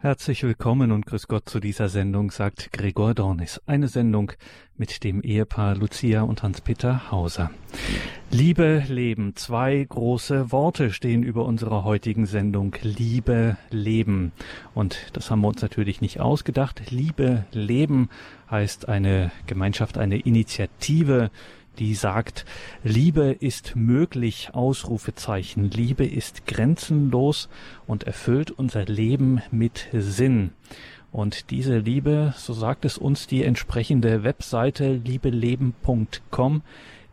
Herzlich willkommen und grüß Gott zu dieser Sendung, sagt Gregor Dornis. Eine Sendung mit dem Ehepaar Lucia und Hans-Peter Hauser. Liebe Leben, zwei große Worte stehen über unserer heutigen Sendung. Liebe Leben. Und das haben wir uns natürlich nicht ausgedacht. Liebe Leben heißt eine Gemeinschaft, eine Initiative, die sagt, Liebe ist möglich, Ausrufezeichen, Liebe ist grenzenlos und erfüllt unser Leben mit Sinn. Und diese Liebe, so sagt es uns die entsprechende Webseite liebeleben.com,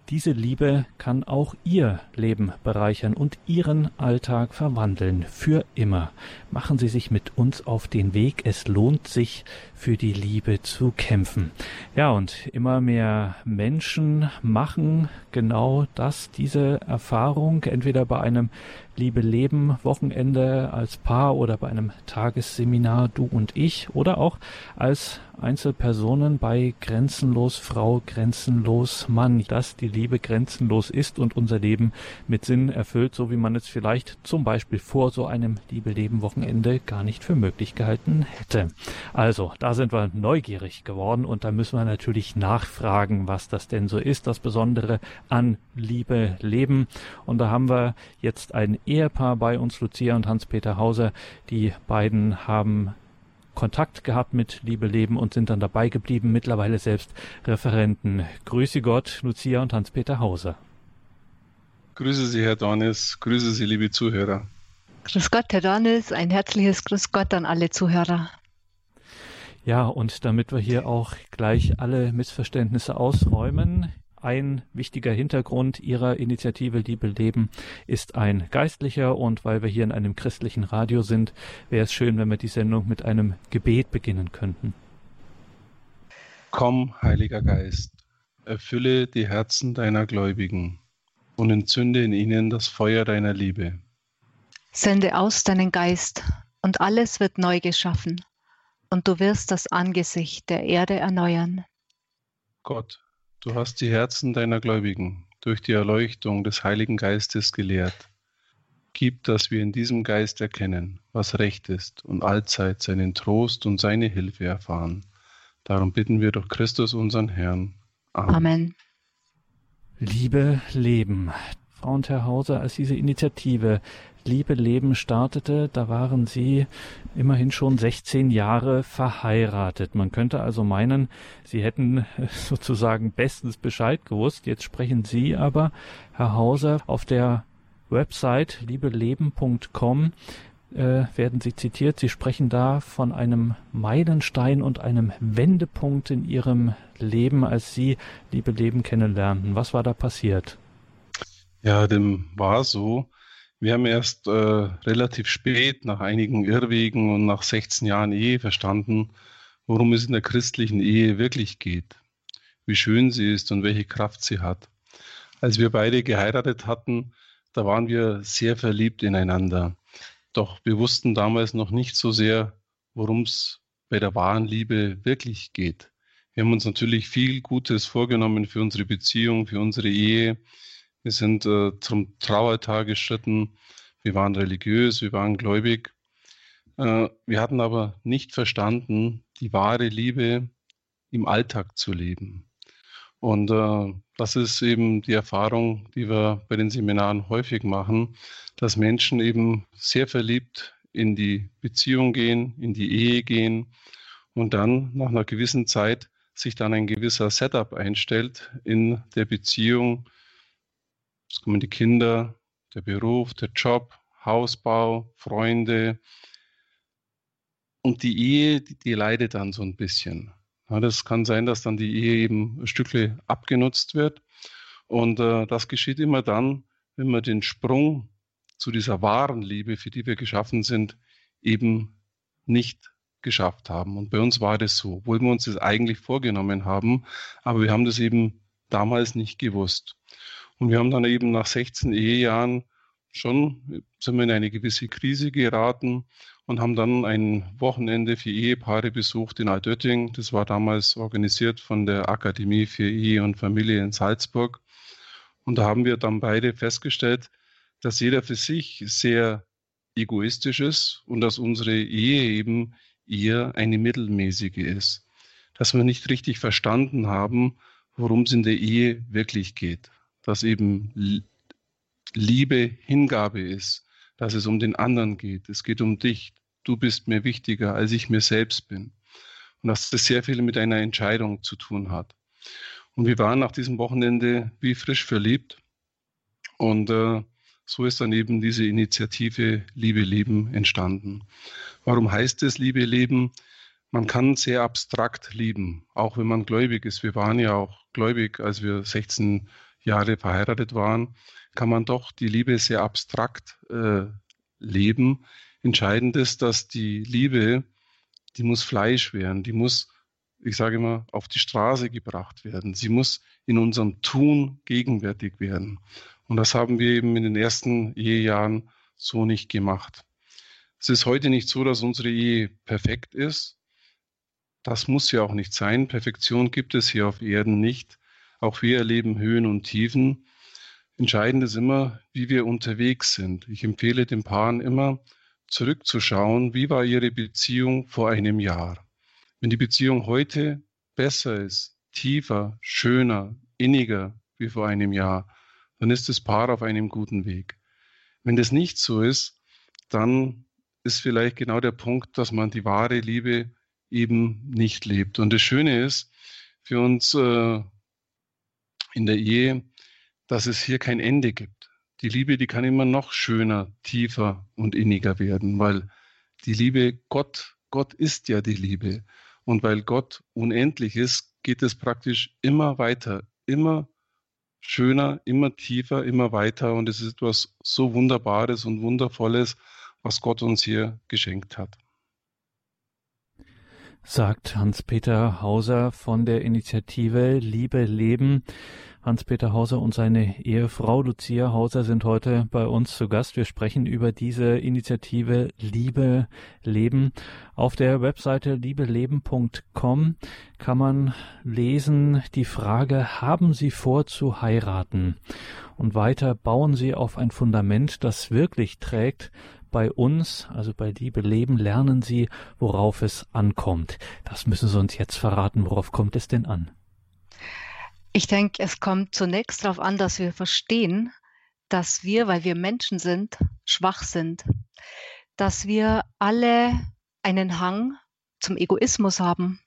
diese Liebe kann auch Ihr Leben bereichern und Ihren Alltag verwandeln. Für immer. Machen Sie sich mit uns auf den Weg. Es lohnt sich, für die Liebe zu kämpfen. Ja, und immer mehr Menschen machen genau das, diese Erfahrung, entweder bei einem Liebe Leben Wochenende als Paar oder bei einem Tagesseminar Du und ich oder auch als Einzelpersonen bei Grenzenlos Frau, Grenzenlos Mann, dass die Liebe grenzenlos ist und unser Leben mit Sinn erfüllt, so wie man es vielleicht zum Beispiel vor so einem Liebe Leben Wochenende gar nicht für möglich gehalten hätte. Also, da sind wir neugierig geworden und da müssen wir natürlich nachfragen, was das denn so ist, das Besondere an Liebe Leben. Und da haben wir jetzt ein Ehepaar bei uns, Lucia und Hans-Peter Hauser. Die beiden haben Kontakt gehabt mit Liebe Leben und sind dann dabei geblieben, mittlerweile selbst Referenten. Grüße Gott, Lucia und Hans-Peter Hauser. Grüße Sie, Herr Dornis. Grüße Sie, liebe Zuhörer. Grüß Gott, Herr Dornis. Ein herzliches Grüß Gott an alle Zuhörer. Ja, und damit wir hier auch gleich alle Missverständnisse ausräumen, ein wichtiger Hintergrund Ihrer Initiative Liebe Leben ist ein geistlicher und weil wir hier in einem christlichen Radio sind, wäre es schön, wenn wir die Sendung mit einem Gebet beginnen könnten. Komm, Heiliger Geist, erfülle die Herzen deiner Gläubigen und entzünde in ihnen das Feuer deiner Liebe. Sende aus deinen Geist und alles wird neu geschaffen und du wirst das Angesicht der Erde erneuern. Gott, Du hast die Herzen deiner Gläubigen durch die Erleuchtung des Heiligen Geistes gelehrt. Gib, dass wir in diesem Geist erkennen, was recht ist und allzeit seinen Trost und seine Hilfe erfahren. Darum bitten wir durch Christus unseren Herrn. Amen. Amen. Liebe Leben. Frau und Herr Hauser, als diese Initiative Liebe Leben startete, da waren Sie immerhin schon 16 Jahre verheiratet. Man könnte also meinen, Sie hätten sozusagen bestens Bescheid gewusst. Jetzt sprechen Sie aber, Herr Hauser, auf der Website liebeleben.com äh, werden Sie zitiert. Sie sprechen da von einem Meilenstein und einem Wendepunkt in Ihrem Leben, als Sie Liebe Leben kennenlernten. Was war da passiert? Ja, dem war so. Wir haben erst äh, relativ spät, nach einigen Irrwegen und nach 16 Jahren Ehe verstanden, worum es in der christlichen Ehe wirklich geht, wie schön sie ist und welche Kraft sie hat. Als wir beide geheiratet hatten, da waren wir sehr verliebt ineinander. Doch wir wussten damals noch nicht so sehr, worum es bei der wahren Liebe wirklich geht. Wir haben uns natürlich viel Gutes vorgenommen für unsere Beziehung, für unsere Ehe. Wir sind äh, zum Trauertag geschritten. Wir waren religiös, wir waren gläubig. Äh, wir hatten aber nicht verstanden, die wahre Liebe im Alltag zu leben. Und äh, das ist eben die Erfahrung, die wir bei den Seminaren häufig machen, dass Menschen eben sehr verliebt in die Beziehung gehen, in die Ehe gehen und dann nach einer gewissen Zeit sich dann ein gewisser Setup einstellt in der Beziehung, es kommen die Kinder, der Beruf, der Job, Hausbau, Freunde. Und die Ehe, die, die leidet dann so ein bisschen. Ja, das kann sein, dass dann die Ehe eben ein Stückchen abgenutzt wird. Und äh, das geschieht immer dann, wenn wir den Sprung zu dieser wahren Liebe, für die wir geschaffen sind, eben nicht geschafft haben. Und bei uns war das so, obwohl wir uns das eigentlich vorgenommen haben, aber wir haben das eben damals nicht gewusst. Und wir haben dann eben nach 16 Ehejahren schon, sind wir in eine gewisse Krise geraten und haben dann ein Wochenende für Ehepaare besucht in Altötting. Das war damals organisiert von der Akademie für Ehe und Familie in Salzburg. Und da haben wir dann beide festgestellt, dass jeder für sich sehr egoistisch ist und dass unsere Ehe eben eher eine mittelmäßige ist. Dass wir nicht richtig verstanden haben, worum es in der Ehe wirklich geht. Dass eben Liebe Hingabe ist, dass es um den anderen geht. Es geht um dich. Du bist mir wichtiger, als ich mir selbst bin. Und dass das sehr viel mit einer Entscheidung zu tun hat. Und wir waren nach diesem Wochenende wie frisch verliebt. Und äh, so ist dann eben diese Initiative Liebe Leben entstanden. Warum heißt es Liebe Leben? Man kann sehr abstrakt lieben, auch wenn man gläubig ist. Wir waren ja auch gläubig, als wir 16 Jahre verheiratet waren, kann man doch die Liebe sehr abstrakt äh, leben. Entscheidend ist, dass die Liebe, die muss Fleisch werden, die muss, ich sage immer, auf die Straße gebracht werden. Sie muss in unserem Tun gegenwärtig werden. Und das haben wir eben in den ersten Ehejahren so nicht gemacht. Es ist heute nicht so, dass unsere Ehe perfekt ist. Das muss ja auch nicht sein. Perfektion gibt es hier auf Erden nicht. Auch wir erleben Höhen und Tiefen. Entscheidend ist immer, wie wir unterwegs sind. Ich empfehle den Paaren immer, zurückzuschauen, wie war ihre Beziehung vor einem Jahr. Wenn die Beziehung heute besser ist, tiefer, schöner, inniger wie vor einem Jahr, dann ist das Paar auf einem guten Weg. Wenn das nicht so ist, dann ist vielleicht genau der Punkt, dass man die wahre Liebe eben nicht lebt. Und das Schöne ist für uns äh, in der Ehe, dass es hier kein Ende gibt. Die Liebe, die kann immer noch schöner, tiefer und inniger werden, weil die Liebe Gott, Gott ist ja die Liebe. Und weil Gott unendlich ist, geht es praktisch immer weiter, immer schöner, immer tiefer, immer weiter. Und es ist etwas so Wunderbares und Wundervolles, was Gott uns hier geschenkt hat. Sagt Hans-Peter Hauser von der Initiative Liebe Leben. Hans-Peter Hauser und seine Ehefrau Lucia Hauser sind heute bei uns zu Gast. Wir sprechen über diese Initiative Liebe Leben. Auf der Webseite liebeleben.com kann man lesen die Frage, haben Sie vor zu heiraten? Und weiter bauen Sie auf ein Fundament, das wirklich trägt. Bei uns, also bei Liebe Leben, lernen Sie, worauf es ankommt. Das müssen Sie uns jetzt verraten. Worauf kommt es denn an? Ich denke, es kommt zunächst darauf an, dass wir verstehen, dass wir, weil wir Menschen sind, schwach sind, dass wir alle einen Hang zum Egoismus haben.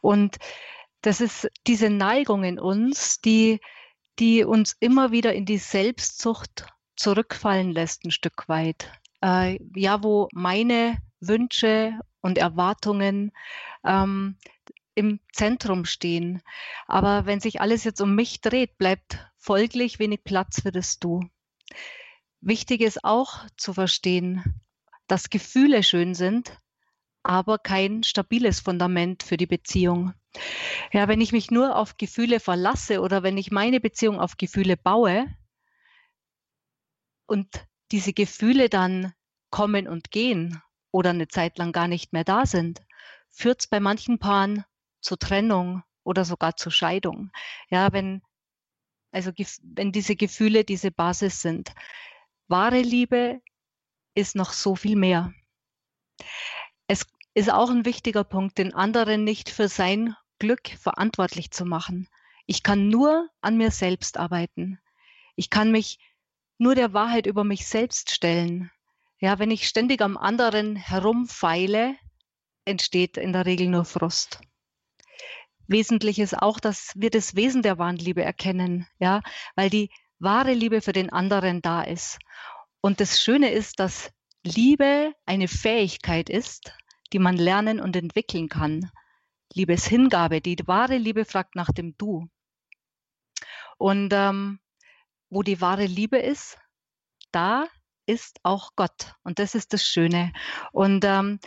Und das ist diese Neigung in uns, die, die uns immer wieder in die Selbstzucht zurückfallen lässt, ein Stück weit. Äh, ja, wo meine Wünsche und Erwartungen ähm, im Zentrum stehen. Aber wenn sich alles jetzt um mich dreht, bleibt folglich wenig Platz für das Du. Wichtig ist auch zu verstehen, dass Gefühle schön sind, aber kein stabiles Fundament für die Beziehung. Ja, wenn ich mich nur auf Gefühle verlasse oder wenn ich meine Beziehung auf Gefühle baue und diese Gefühle dann kommen und gehen oder eine Zeit lang gar nicht mehr da sind, führt es bei manchen Paaren zur Trennung oder sogar zur Scheidung. Ja, wenn, also wenn diese Gefühle diese Basis sind. Wahre Liebe ist noch so viel mehr. Es ist auch ein wichtiger Punkt, den anderen nicht für sein Glück verantwortlich zu machen. Ich kann nur an mir selbst arbeiten. Ich kann mich nur der Wahrheit über mich selbst stellen. Ja, wenn ich ständig am anderen herumfeile, entsteht in der Regel nur Frust. Wesentlich ist auch, dass wir das Wesen der wahren Liebe erkennen, ja, weil die wahre Liebe für den anderen da ist. Und das Schöne ist, dass Liebe eine Fähigkeit ist, die man lernen und entwickeln kann. Liebeshingabe, die wahre Liebe fragt nach dem Du. Und ähm, wo die wahre Liebe ist, da ist auch Gott. Und das ist das Schöne. Und ähm,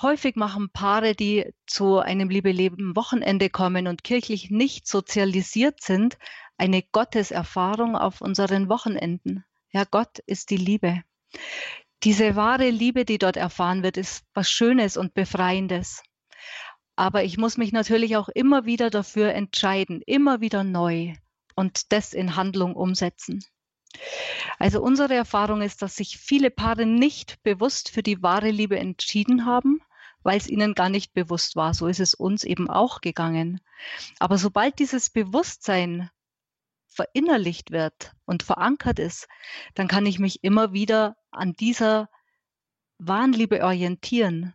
Häufig machen Paare, die zu einem Liebe-Leben-Wochenende kommen und kirchlich nicht sozialisiert sind, eine Gotteserfahrung auf unseren Wochenenden. Ja, Gott ist die Liebe. Diese wahre Liebe, die dort erfahren wird, ist was Schönes und Befreiendes. Aber ich muss mich natürlich auch immer wieder dafür entscheiden, immer wieder neu und das in Handlung umsetzen. Also unsere Erfahrung ist, dass sich viele Paare nicht bewusst für die wahre Liebe entschieden haben, weil es ihnen gar nicht bewusst war. So ist es uns eben auch gegangen. Aber sobald dieses Bewusstsein verinnerlicht wird und verankert ist, dann kann ich mich immer wieder an dieser wahren Liebe orientieren.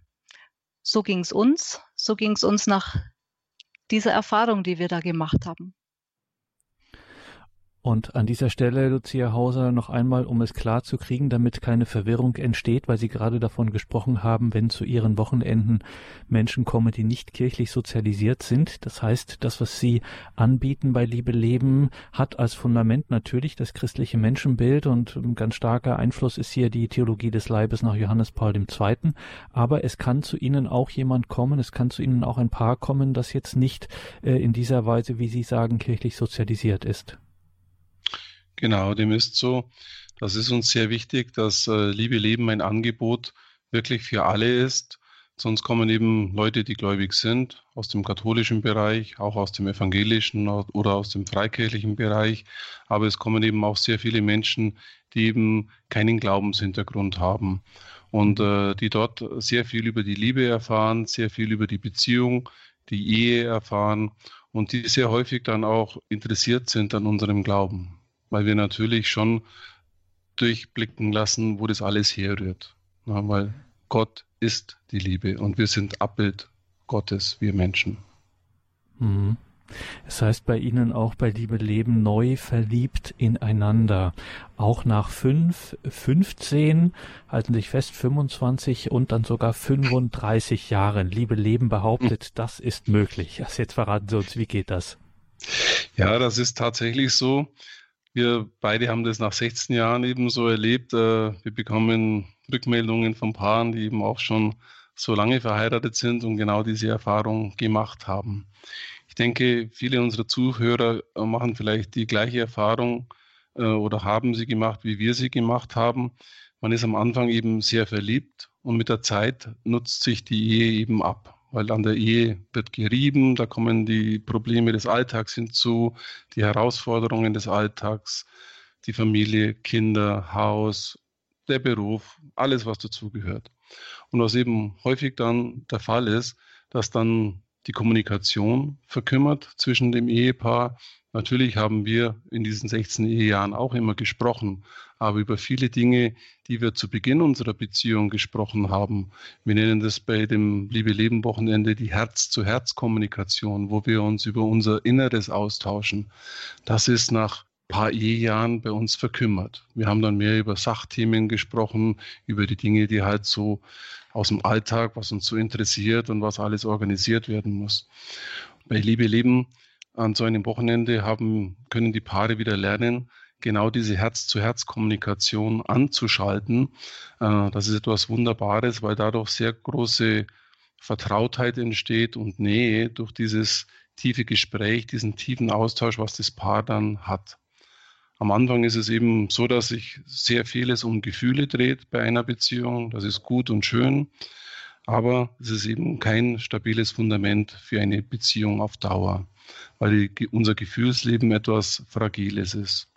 So ging es uns, so ging es uns nach dieser Erfahrung, die wir da gemacht haben. Und an dieser Stelle, Lucia Hauser, noch einmal, um es klar zu kriegen, damit keine Verwirrung entsteht, weil Sie gerade davon gesprochen haben, wenn zu Ihren Wochenenden Menschen kommen, die nicht kirchlich sozialisiert sind. Das heißt, das, was Sie anbieten bei Liebe Leben, hat als Fundament natürlich das christliche Menschenbild und ein ganz starker Einfluss ist hier die Theologie des Leibes nach Johannes Paul II. Aber es kann zu Ihnen auch jemand kommen, es kann zu Ihnen auch ein Paar kommen, das jetzt nicht äh, in dieser Weise, wie Sie sagen, kirchlich sozialisiert ist. Genau, dem ist so. Das ist uns sehr wichtig, dass äh, Liebe Leben ein Angebot wirklich für alle ist. Sonst kommen eben Leute, die gläubig sind, aus dem katholischen Bereich, auch aus dem evangelischen oder aus dem freikirchlichen Bereich. Aber es kommen eben auch sehr viele Menschen, die eben keinen Glaubenshintergrund haben und äh, die dort sehr viel über die Liebe erfahren, sehr viel über die Beziehung, die Ehe erfahren und die sehr häufig dann auch interessiert sind an unserem Glauben weil wir natürlich schon durchblicken lassen, wo das alles herrührt. Ja, weil Gott ist die Liebe und wir sind Abbild Gottes, wir Menschen. Mhm. Es heißt bei Ihnen auch bei Liebe Leben neu verliebt ineinander. Auch nach fünf, 15, halten sich fest, 25 und dann sogar 35 Jahren. Liebe Leben behauptet, das ist möglich. Also jetzt verraten Sie uns, wie geht das? Ja, das ist tatsächlich so. Wir beide haben das nach 16 Jahren eben so erlebt. Äh, wir bekommen Rückmeldungen von Paaren, die eben auch schon so lange verheiratet sind und genau diese Erfahrung gemacht haben. Ich denke, viele unserer Zuhörer machen vielleicht die gleiche Erfahrung äh, oder haben sie gemacht, wie wir sie gemacht haben. Man ist am Anfang eben sehr verliebt und mit der Zeit nutzt sich die Ehe eben ab weil an der Ehe wird gerieben, da kommen die Probleme des Alltags hinzu, die Herausforderungen des Alltags, die Familie, Kinder, Haus, der Beruf, alles, was dazugehört. Und was eben häufig dann der Fall ist, dass dann die Kommunikation verkümmert zwischen dem Ehepaar, Natürlich haben wir in diesen 16 Ehejahren auch immer gesprochen, aber über viele Dinge, die wir zu Beginn unserer Beziehung gesprochen haben. Wir nennen das bei dem Liebe Leben Wochenende die Herz-zu-Herz-Kommunikation, wo wir uns über unser Inneres austauschen. Das ist nach paar Ehejahren bei uns verkümmert. Wir haben dann mehr über Sachthemen gesprochen, über die Dinge, die halt so aus dem Alltag, was uns so interessiert und was alles organisiert werden muss. Bei Liebe Leben an so einem Wochenende haben, können die Paare wieder lernen, genau diese Herz-zu-Herz-Kommunikation anzuschalten. Äh, das ist etwas Wunderbares, weil dadurch sehr große Vertrautheit entsteht und Nähe durch dieses tiefe Gespräch, diesen tiefen Austausch, was das Paar dann hat. Am Anfang ist es eben so, dass sich sehr vieles um Gefühle dreht bei einer Beziehung. Das ist gut und schön, aber es ist eben kein stabiles Fundament für eine Beziehung auf Dauer weil die, unser Gefühlsleben etwas Fragiles ist.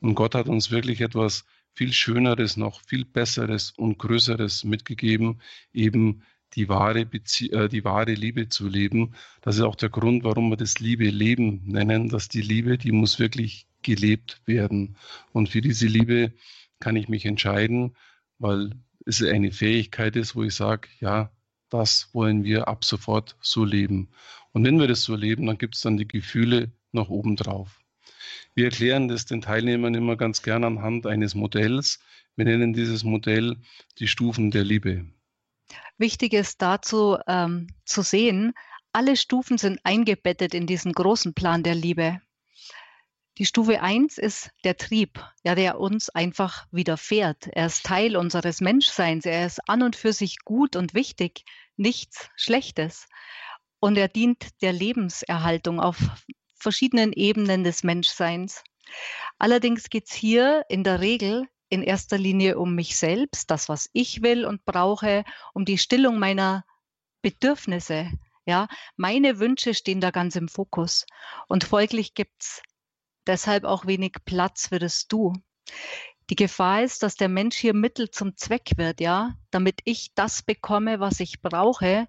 Und Gott hat uns wirklich etwas viel Schöneres, noch viel Besseres und Größeres mitgegeben, eben die wahre, Bezie äh, die wahre Liebe zu leben. Das ist auch der Grund, warum wir das Liebe Leben nennen, dass die Liebe, die muss wirklich gelebt werden. Und für diese Liebe kann ich mich entscheiden, weil es eine Fähigkeit ist, wo ich sage, ja, das wollen wir ab sofort so leben. Und wenn wir das so leben, dann gibt es dann die Gefühle noch oben drauf. Wir erklären das den Teilnehmern immer ganz gern anhand eines Modells. Wir nennen dieses Modell die Stufen der Liebe. Wichtig ist dazu ähm, zu sehen, alle Stufen sind eingebettet in diesen großen Plan der Liebe. Die Stufe 1 ist der Trieb, ja, der uns einfach widerfährt. Er ist Teil unseres Menschseins. Er ist an und für sich gut und wichtig, nichts Schlechtes und er dient der Lebenserhaltung auf verschiedenen Ebenen des Menschseins. Allerdings geht es hier in der Regel in erster Linie um mich selbst, das, was ich will und brauche, um die Stillung meiner Bedürfnisse. Ja, meine Wünsche stehen da ganz im Fokus und folglich gibt es deshalb auch wenig Platz für das Du. Die Gefahr ist, dass der Mensch hier Mittel zum Zweck wird, ja. Damit ich das bekomme, was ich brauche,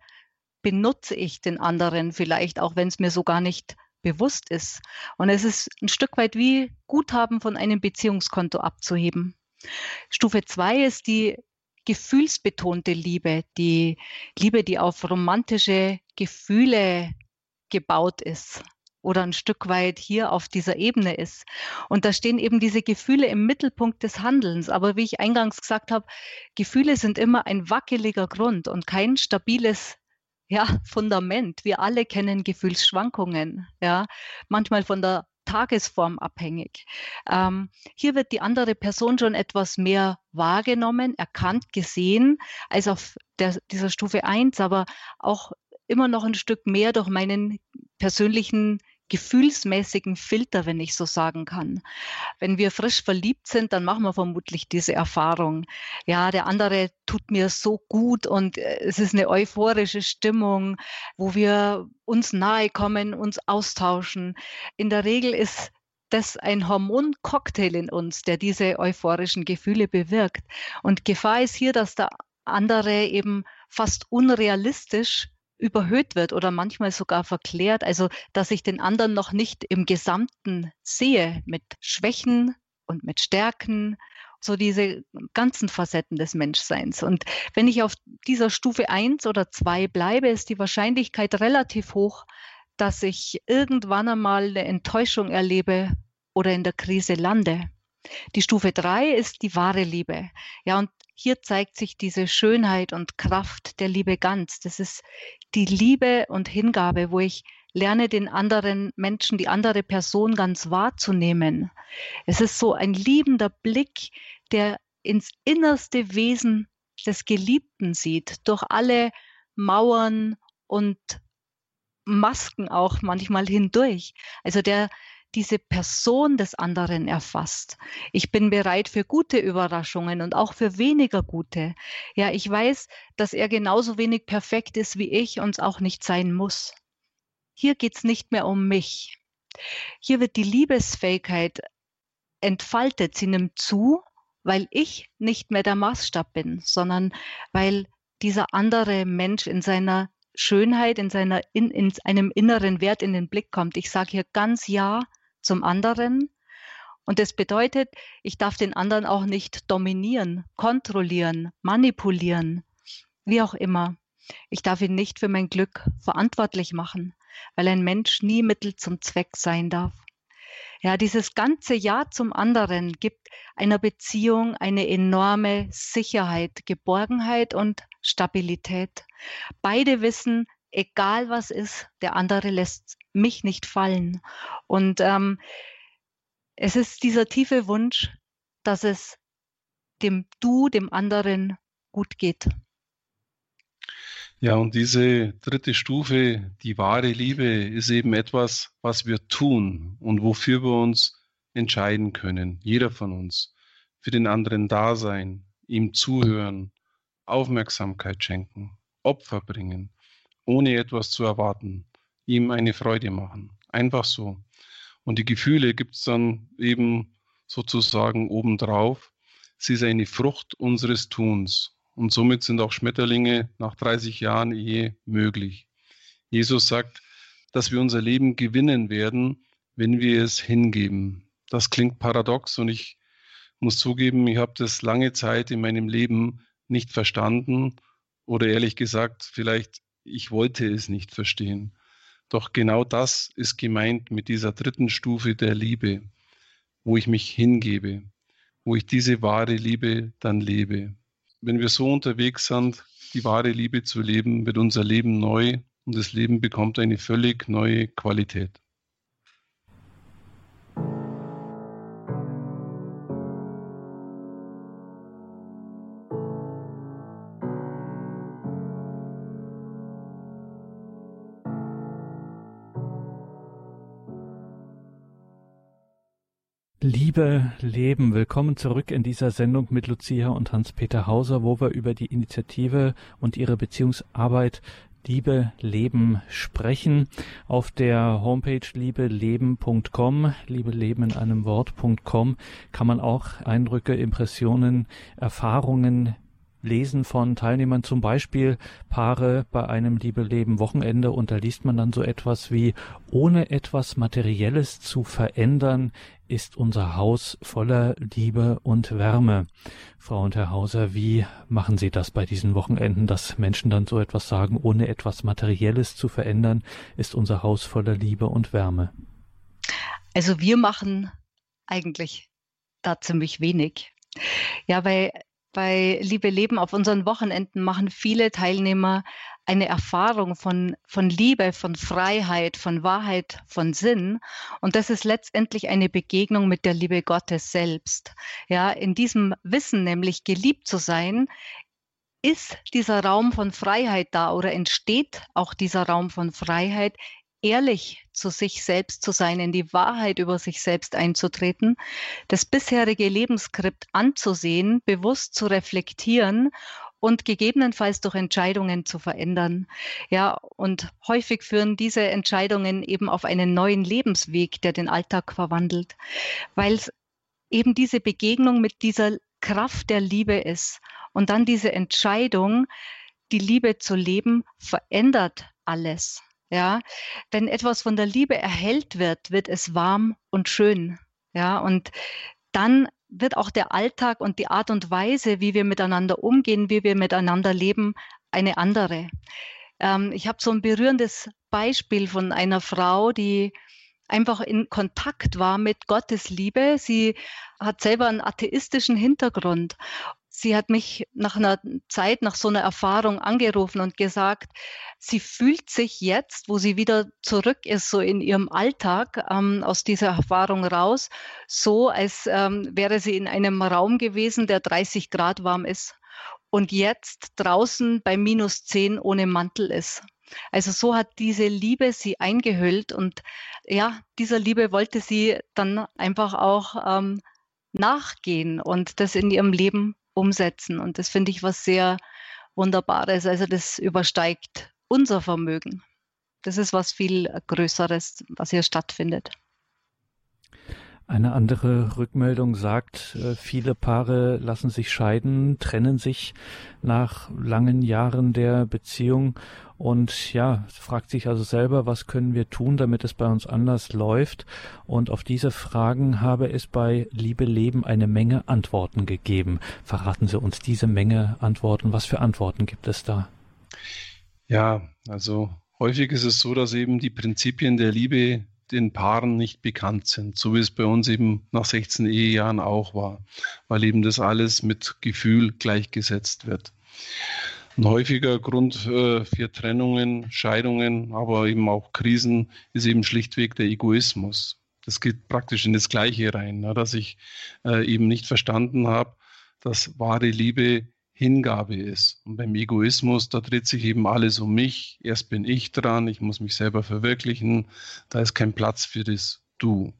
benutze ich den anderen vielleicht, auch wenn es mir so gar nicht bewusst ist. Und es ist ein Stück weit wie Guthaben von einem Beziehungskonto abzuheben. Stufe zwei ist die gefühlsbetonte Liebe, die Liebe, die auf romantische Gefühle gebaut ist oder ein Stück weit hier auf dieser Ebene ist. Und da stehen eben diese Gefühle im Mittelpunkt des Handelns. Aber wie ich eingangs gesagt habe, Gefühle sind immer ein wackeliger Grund und kein stabiles ja, Fundament. Wir alle kennen Gefühlsschwankungen, ja, manchmal von der Tagesform abhängig. Ähm, hier wird die andere Person schon etwas mehr wahrgenommen, erkannt, gesehen als auf der, dieser Stufe 1, aber auch immer noch ein Stück mehr durch meinen persönlichen gefühlsmäßigen Filter, wenn ich so sagen kann. Wenn wir frisch verliebt sind, dann machen wir vermutlich diese Erfahrung. Ja, der andere tut mir so gut und äh, es ist eine euphorische Stimmung, wo wir uns nahe kommen, uns austauschen. In der Regel ist das ein Hormoncocktail in uns, der diese euphorischen Gefühle bewirkt. Und Gefahr ist hier, dass der andere eben fast unrealistisch überhöht wird oder manchmal sogar verklärt. Also, dass ich den anderen noch nicht im Gesamten sehe mit Schwächen und mit Stärken, so diese ganzen Facetten des Menschseins. Und wenn ich auf dieser Stufe eins oder zwei bleibe, ist die Wahrscheinlichkeit relativ hoch, dass ich irgendwann einmal eine Enttäuschung erlebe oder in der Krise lande. Die Stufe drei ist die wahre Liebe. Ja, und hier zeigt sich diese Schönheit und Kraft der Liebe ganz. Das ist die Liebe und Hingabe, wo ich lerne, den anderen Menschen, die andere Person ganz wahrzunehmen. Es ist so ein liebender Blick, der ins innerste Wesen des Geliebten sieht, durch alle Mauern und Masken auch manchmal hindurch. Also der diese Person des anderen erfasst. Ich bin bereit für gute Überraschungen und auch für weniger gute. Ja, ich weiß, dass er genauso wenig perfekt ist wie ich und es auch nicht sein muss. Hier geht es nicht mehr um mich. Hier wird die Liebesfähigkeit entfaltet, sie nimmt zu, weil ich nicht mehr der Maßstab bin, sondern weil dieser andere Mensch in seiner Schönheit, in, seiner, in, in einem inneren Wert in den Blick kommt. Ich sage hier ganz Ja zum anderen. Und das bedeutet, ich darf den anderen auch nicht dominieren, kontrollieren, manipulieren, wie auch immer. Ich darf ihn nicht für mein Glück verantwortlich machen, weil ein Mensch nie Mittel zum Zweck sein darf. Ja, dieses ganze Ja zum anderen gibt einer Beziehung eine enorme Sicherheit, Geborgenheit und Stabilität. Beide wissen, egal was ist, der andere lässt mich nicht fallen. Und ähm, es ist dieser tiefe Wunsch, dass es dem Du, dem anderen gut geht. Ja, und diese dritte Stufe, die wahre Liebe, ist eben etwas, was wir tun und wofür wir uns entscheiden können. Jeder von uns. Für den anderen da sein, ihm zuhören, Aufmerksamkeit schenken, Opfer bringen, ohne etwas zu erwarten, ihm eine Freude machen. Einfach so. Und die Gefühle gibt es dann eben sozusagen obendrauf. Sie ist eine Frucht unseres Tuns. Und somit sind auch Schmetterlinge nach 30 Jahren Ehe möglich. Jesus sagt, dass wir unser Leben gewinnen werden, wenn wir es hingeben. Das klingt paradox und ich muss zugeben, ich habe das lange Zeit in meinem Leben nicht verstanden oder ehrlich gesagt, vielleicht ich wollte es nicht verstehen. Doch genau das ist gemeint mit dieser dritten Stufe der Liebe, wo ich mich hingebe, wo ich diese wahre Liebe dann lebe. Wenn wir so unterwegs sind, die wahre Liebe zu leben, wird unser Leben neu und das Leben bekommt eine völlig neue Qualität. Liebe Leben, willkommen zurück in dieser Sendung mit Lucia und Hans-Peter Hauser, wo wir über die Initiative und ihre Beziehungsarbeit Liebe Leben sprechen. Auf der Homepage liebeleben.com, liebe Leben in einem Wort.com kann man auch Eindrücke, Impressionen, Erfahrungen Lesen von Teilnehmern, zum Beispiel Paare bei einem Liebe-Leben-Wochenende, und da liest man dann so etwas wie, ohne etwas Materielles zu verändern, ist unser Haus voller Liebe und Wärme. Frau und Herr Hauser, wie machen Sie das bei diesen Wochenenden, dass Menschen dann so etwas sagen, ohne etwas Materielles zu verändern, ist unser Haus voller Liebe und Wärme? Also wir machen eigentlich da ziemlich wenig. Ja, weil bei Liebe Leben auf unseren Wochenenden machen viele Teilnehmer eine Erfahrung von, von Liebe, von Freiheit, von Wahrheit, von Sinn. Und das ist letztendlich eine Begegnung mit der Liebe Gottes selbst. Ja, in diesem Wissen, nämlich geliebt zu sein, ist dieser Raum von Freiheit da oder entsteht auch dieser Raum von Freiheit, ehrlich zu sich selbst zu sein, in die Wahrheit über sich selbst einzutreten, das bisherige Lebensskript anzusehen, bewusst zu reflektieren und gegebenenfalls durch Entscheidungen zu verändern. Ja, und häufig führen diese Entscheidungen eben auf einen neuen Lebensweg, der den Alltag verwandelt, weil eben diese Begegnung mit dieser Kraft der Liebe ist und dann diese Entscheidung, die Liebe zu leben, verändert alles. Ja, wenn etwas von der Liebe erhellt wird, wird es warm und schön. Ja, und dann wird auch der Alltag und die Art und Weise, wie wir miteinander umgehen, wie wir miteinander leben, eine andere. Ähm, ich habe so ein berührendes Beispiel von einer Frau, die einfach in Kontakt war mit Gottes Liebe. Sie hat selber einen atheistischen Hintergrund sie hat mich nach einer Zeit, nach so einer Erfahrung angerufen und gesagt, sie fühlt sich jetzt, wo sie wieder zurück ist, so in ihrem Alltag ähm, aus dieser Erfahrung raus, so als ähm, wäre sie in einem Raum gewesen, der 30 Grad warm ist und jetzt draußen bei minus 10 ohne Mantel ist. Also so hat diese Liebe sie eingehüllt und ja, dieser Liebe wollte sie dann einfach auch ähm, nachgehen und das in ihrem Leben umsetzen. Und das finde ich was sehr Wunderbares. Also das übersteigt unser Vermögen. Das ist was viel Größeres, was hier stattfindet. Eine andere Rückmeldung sagt, äh, viele Paare lassen sich scheiden, trennen sich nach langen Jahren der Beziehung und ja, fragt sich also selber, was können wir tun, damit es bei uns anders läuft. Und auf diese Fragen habe es bei Liebe Leben eine Menge Antworten gegeben. Verraten Sie uns diese Menge Antworten. Was für Antworten gibt es da? Ja, also häufig ist es so, dass eben die Prinzipien der Liebe den Paaren nicht bekannt sind, so wie es bei uns eben nach 16 Ehejahren auch war, weil eben das alles mit Gefühl gleichgesetzt wird. Ein häufiger Grund äh, für Trennungen, Scheidungen, aber eben auch Krisen ist eben schlichtweg der Egoismus. Das geht praktisch in das Gleiche rein, dass ich äh, eben nicht verstanden habe, dass wahre Liebe Hingabe ist. Und beim Egoismus, da dreht sich eben alles um mich. Erst bin ich dran, ich muss mich selber verwirklichen. Da ist kein Platz für das Du.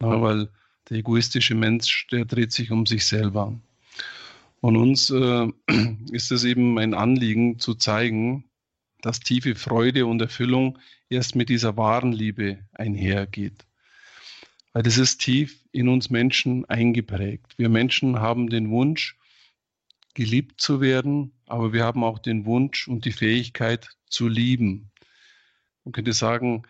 Ja, weil der egoistische Mensch, der dreht sich um sich selber. Und uns äh, ist es eben ein Anliegen zu zeigen, dass tiefe Freude und Erfüllung erst mit dieser wahren Liebe einhergeht. Weil das ist tief in uns Menschen eingeprägt. Wir Menschen haben den Wunsch, geliebt zu werden, aber wir haben auch den Wunsch und die Fähigkeit zu lieben. Man könnte sagen,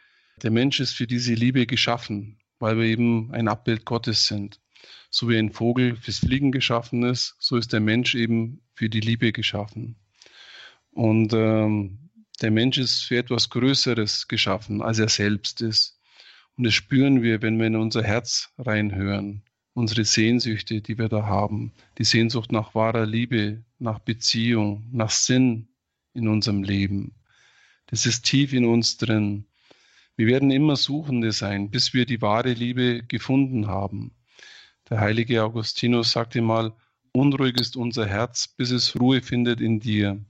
der Mensch ist für diese Liebe geschaffen, weil wir eben ein Abbild Gottes sind. So wie ein Vogel fürs Fliegen geschaffen ist, so ist der Mensch eben für die Liebe geschaffen. Und ähm, der Mensch ist für etwas Größeres geschaffen, als er selbst ist. Und das spüren wir, wenn wir in unser Herz reinhören unsere Sehnsüchte, die wir da haben, die Sehnsucht nach wahrer Liebe, nach Beziehung, nach Sinn in unserem Leben. Das ist tief in uns drin. Wir werden immer Suchende sein, bis wir die wahre Liebe gefunden haben. Der heilige Augustinus sagte mal, unruhig ist unser Herz, bis es Ruhe findet in dir.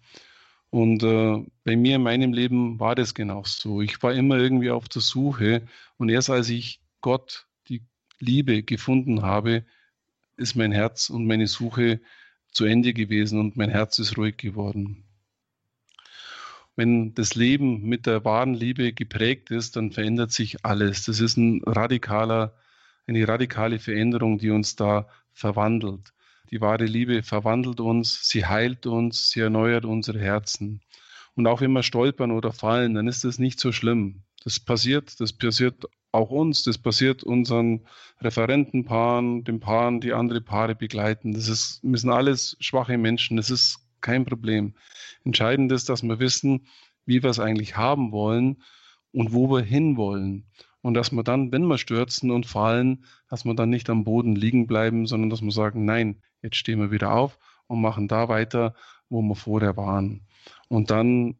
Und äh, bei mir in meinem Leben war das genau so. Ich war immer irgendwie auf der Suche und erst als ich Gott Liebe gefunden habe, ist mein Herz und meine Suche zu Ende gewesen und mein Herz ist ruhig geworden. wenn das Leben mit der wahren Liebe geprägt ist, dann verändert sich alles. Das ist ein radikaler, eine radikale Veränderung, die uns da verwandelt. Die wahre Liebe verwandelt uns, sie heilt uns, sie erneuert unsere Herzen. Und auch wenn wir stolpern oder fallen, dann ist das nicht so schlimm. Das passiert, das passiert auch uns, das passiert unseren Referentenpaaren, den Paaren, die andere Paare begleiten. Das ist, sind alles schwache Menschen, das ist kein Problem. Entscheidend ist, dass wir wissen, wie wir es eigentlich haben wollen und wo wir hinwollen. Und dass wir dann, wenn wir stürzen und fallen, dass wir dann nicht am Boden liegen bleiben, sondern dass wir sagen, nein, jetzt stehen wir wieder auf und machen da weiter, wo wir vorher waren. Und dann,